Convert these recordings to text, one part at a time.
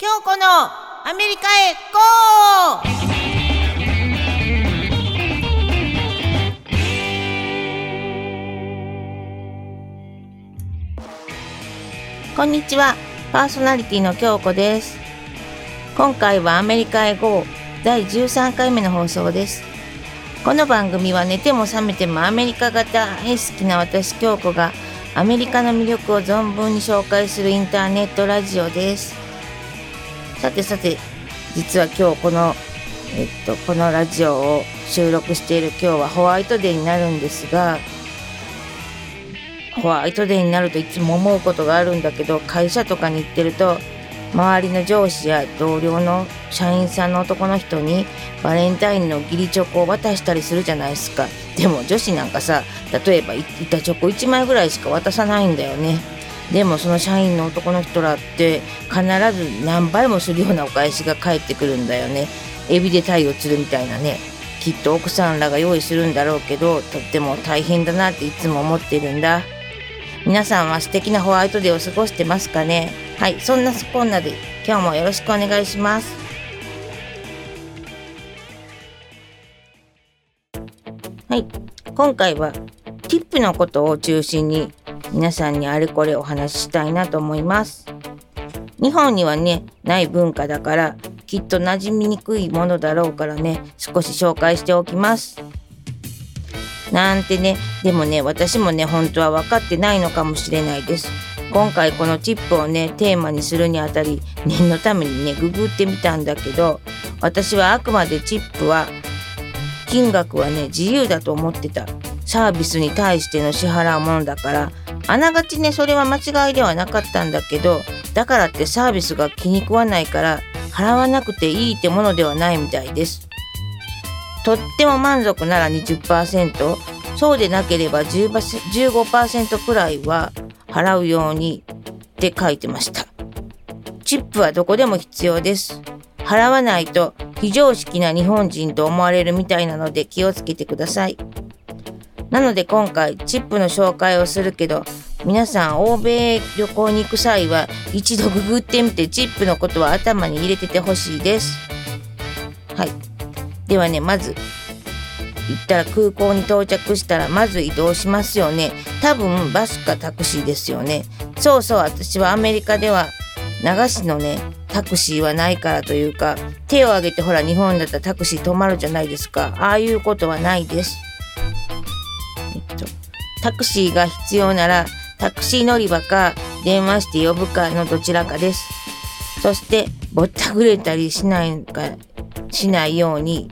京子のアメリカへゴー！こんにちは。パーソナリティの京子です。今回はアメリカへ GO 第13回目の放送です。この番組は寝ても覚めてもアメリカが大好きな私京子がアメリカの魅力を存分に紹介するインターネットラジオです。さてさて実は今日このえっとこのラジオを収録している今日はホワイトデーになるんですがホワイトデーになるといつも思うことがあるんだけど会社とかに行ってると周りの上司や同僚の社員さんの男の人にバレンタインの義理チョコを渡したりするじゃないですか。でも女子なんかさ例えば板チョコ1枚ぐらいしか渡さないんだよね。でもその社員の男の人らって必ず何倍もするようなお返しが返ってくるんだよね。エビで鯛を釣るみたいなね。きっと奥さんらが用意するんだろうけどとっても大変だなっていつも思ってるんだ。皆さんは素敵なホワイトデーを過ごしてますかね？はいそんなこんなで今日もよろしくお願いします。はい今回はティップのことを中心に皆さんにあれこれお話ししたいなと思います。日本にはねない文化だからきっと馴染みにくいものだろうからね少し紹介しておきます。なんてねでもね私もね本当は分かってないのかもしれないです。今回このチップをねテーマにするにあたり念のためにねググってみたんだけど私はあくまでチップは金額はね自由だと思ってた。サービスに対しての支払うものだからあながちねそれは間違いではなかったんだけどだからってサービスが気に食わないから払わなくていいってものではないみたいです。とっても満足なら20%そうでなければ15%くらいは払うようにって書いてました。チップはどこでも必要です。払わないと非常識な日本人と思われるみたいなので気をつけてください。なので今回チップの紹介をするけど皆さん欧米旅行に行く際は一度ググってみてチップのことは頭に入れててほしいです。はい。ではねまず行ったら空港に到着したらまず移動しますよね。多分バスかタクシーですよね。そうそう私はアメリカでは流しのねタクシーはないからというか手を挙げてほら日本だったらタクシー止まるじゃないですか。ああいうことはないです。タクシーが必要ならタクシー乗り場か電話して呼ぶかのどちらかです。そしてぼったくれたりしないかしないように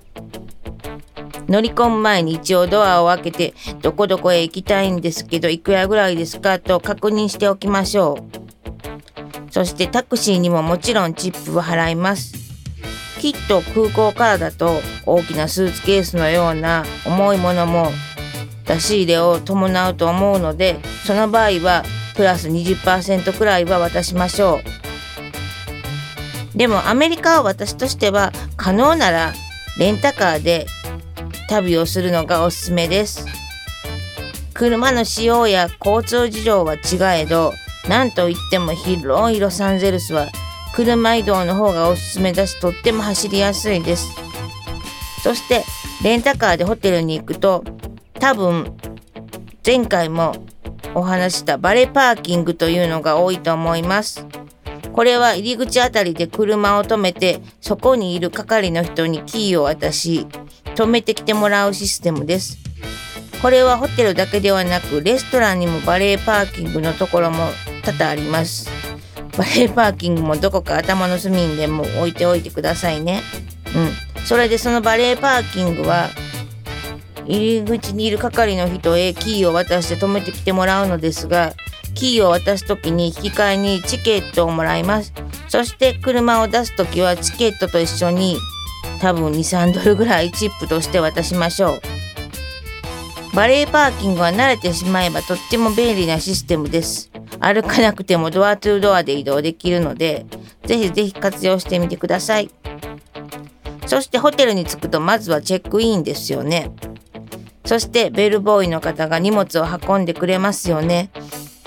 乗り込む前に一応ドアを開けてどこどこへ行きたいんですけどいくらぐらいですかと確認しておきましょう。そしてタクシーにももちろんチップを払います。きっと空港からだと大きなスーツケースのような重いものも出し入れを伴うと思うのでその場合はプラス20%くらいは渡しましょうでもアメリカは私としては可能ならレンタカーで旅をするのがおすすめです。車の使用や交通事情は違えど、なんといっても広いロサンゼルスは車移動の方がおすすめだし、とっても走りやすいです。そして、レンタカーでホテルに行くと、多分、前回もお話したバレパーキングというのが多いと思います。これは入り口あたりで車を止めて、そこにいる係の人にキーを渡し、止めてきてもらうシステムです。これはホテルだけではなくレストランにもバレーパーキングのところも多々あります。バレーパーキングもどこか頭の隅にでも置いておいてくださいね。うん。それでそのバレーパーキングは入り口にいる係の人へキーを渡して止めてきてもらうのですがキーを渡す時に引き換えにチケットをもらいます。そして車を出す時はチケットと一緒に多分23ドルぐらいチップとして渡しましょう。バレーパーキングは慣れてしまえばとっても便利なシステムです。歩かなくてもドアトゥードアで移動できるのでぜひぜひ活用してみてください。そしてホテルに着くとまずはチェックインですよね。そしてベルボーイの方が荷物を運んでくれますよね。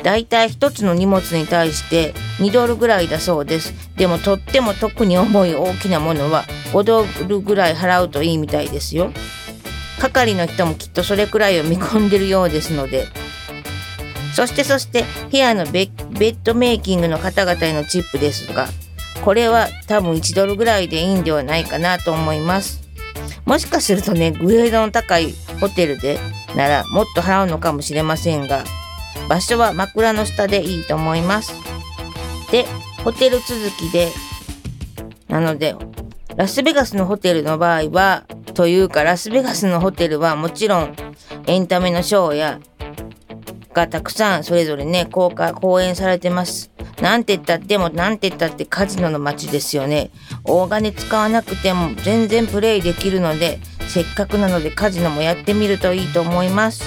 だいたい1つの荷物に対して2ドルぐらいだそうです。でもとっても特に重い大きなものは5ドルぐらい払うといいみたいですよ。係の人もきっとそれくらいを見込んでるようですので。そしてそして部屋のベッドメイキングの方々へのチップですがこれは多分1ドルぐらいでいいんではないかなと思います。もしかするとねグレードの高いホテルでならもっと払うのかもしれませんが場所は枕の下でいいと思います。でホテル続きでなのでラスベガスのホテルの場合はというかラスベガスのホテルはもちろんエンタメのショーやがたくさんそれぞれね公開公演されてます。なんて言ったってもなんて言ったってカジノの街ですよね。大金使わなくても全然プレイできるのでせっかくなのでカジノもやってみるといいと思います。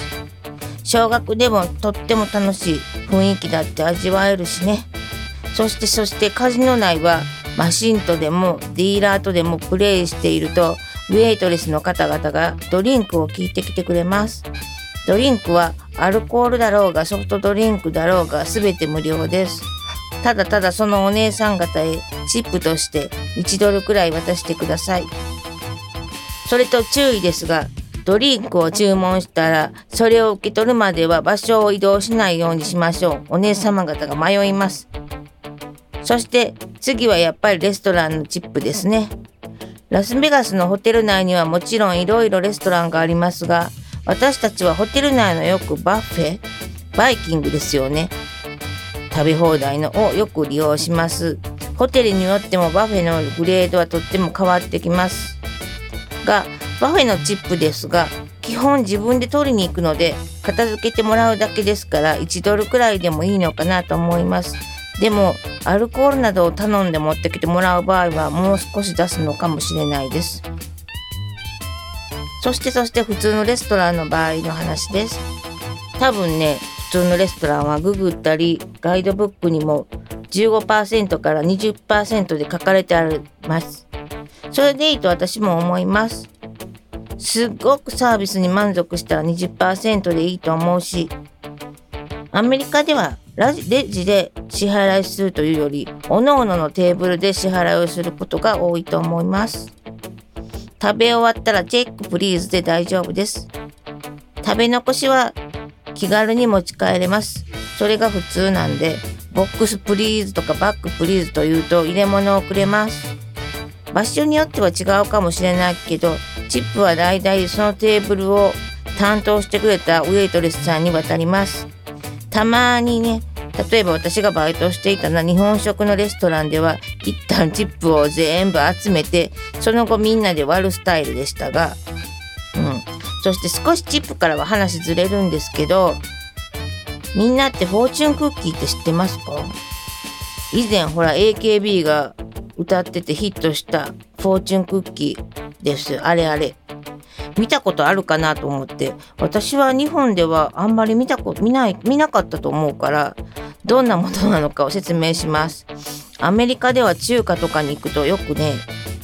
小学でもとっても楽しい雰囲気だって味わえるしね。そしてそしてカジノ内はマシンとでもディーラーとでもプレイしているとウェイトレスの方々がドリンクを聞いてきてくれます。ドリンクはアルコールだろうがソフトドリンクだろうが全て無料です。ただただそのお姉さん方へチップとして1ドルくらい渡してください。それと注意ですがドリンクを注文したらそれを受け取るまでは場所を移動しないようにしましょう。お姉様方が迷います。そして次はやっぱりレストランのチップですね。ラスベガスのホテル内にはもちろんいろいろレストランがありますが私たちはホテル内のよくバッフェバイキングですよね。食べ放題のをよく利用します。ホテルによっても buffet のグレードはとっても変わってきます。が buffet のチップですが基本自分で取りに行くので片付けてもらうだけですから1ドルくらいでもいいのかなと思いますでもアルコールなどを頼んで持ってきてもらう場合はもう少し出すのかもしれないですそしてそして普通のレストランの場合の話です。多分ね、普通のレストランはググったり、ガイドブックにも15%から20%で書かれてあります。それでいいと私も思います。すっごくサービスに満足したら20%でいいと思うし、アメリカではレジで支払いするというより、おのおののテーブルで支払いをすることが多いと思います。食べ終わったら check please で大丈夫です。食べ残しは気軽に持ち帰れます。それが普通なんで、 box please とか bag please というと入れ物をくれます。場所によっては違うかもしれないけど、チップはだいたいそのテーブルを担当してくれたウェイトレスさんに渡ります。たまにね、例えば私がバイトしていたのは日本食のレストランでは一旦チップを全部集めてその後みんなで割るスタイルでしたが、うん、そして少しチップからは話ずれるんですけどみんなってフォーチュンクッキーって知ってますか？以前ほら AKB が歌っててヒットしたフォーチュンクッキーです。あれあれ。見たことあるかなと思って。私は日本ではあんまり見たこと見ない見なかったと思うからどんなものなのかを説明します。アメリカでは中華とかに行くとよくね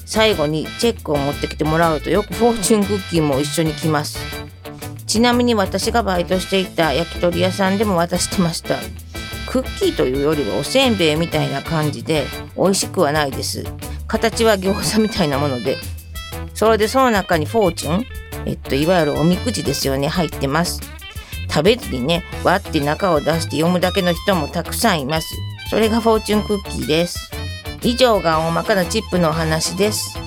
最後にチェックを持ってきてもらうとよくフォーチュンクッキーも一緒に来ます。ちなみに私がバイトしていた焼き鳥屋さんでも渡してました。クッキーというよりはおせんべいみたいな感じで美味しくはないです。形は餃子みたいなもので。それでその中にフォーチュンえっといわゆるおみくじですよね入ってます。食べずにね割って中を出して読むだけの人もたくさんいます。それがフォーチュンクッキーです。以上が大まかなチップのお話です。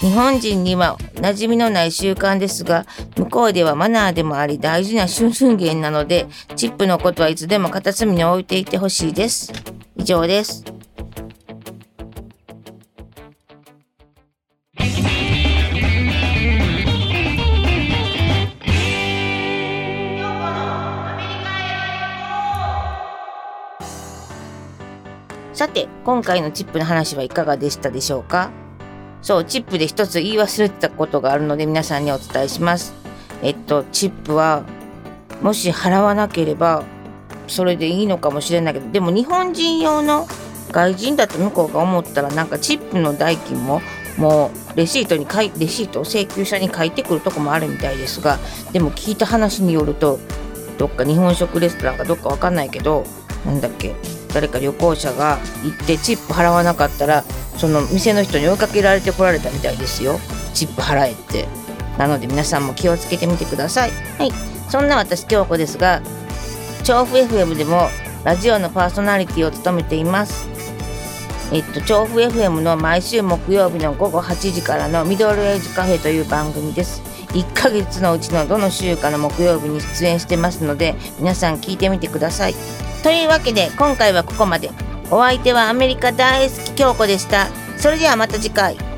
日本人には馴染みのない習慣ですが向こうではマナーでもあり大事な春春源なのでチップのことはいつでも片隅に置いていてほしいです。以上です。さて、今回のチップの話はいかがでしたでしょうか？そう、チップで一つ言い忘れてたことがあるので皆さんにお伝えします。えっと、チップは、もし払わなければ、それでいいのかもしれないけど、でも日本人用の外人だと向こうが思ったら、なんかチップの代金も、もうレシートに書いレシートを請求書に書いてくるとこもあるみたいですがでも聞いた話によるとどっか日本食レストランかどっかわかんないけどなんだっけ誰か旅行者が行ってチップ払わなかったらその店の人に追いかけられてこられたみたいですよ。チップ払えって。なので皆さんも気をつけてみてください。はい。そんな私京子ですが調布 FM でもラジオのパーソナリティを務めています。えっと、調布 FM の毎週木曜日の午後8時からのミドルエイジカフェという番組です。1ヶ月のうちのどの週かの木曜日に出演してますので、皆さん聞いてみてください。というわけで、今回はここまで。お相手はアメリカ大好き京子でした。それではまた次回。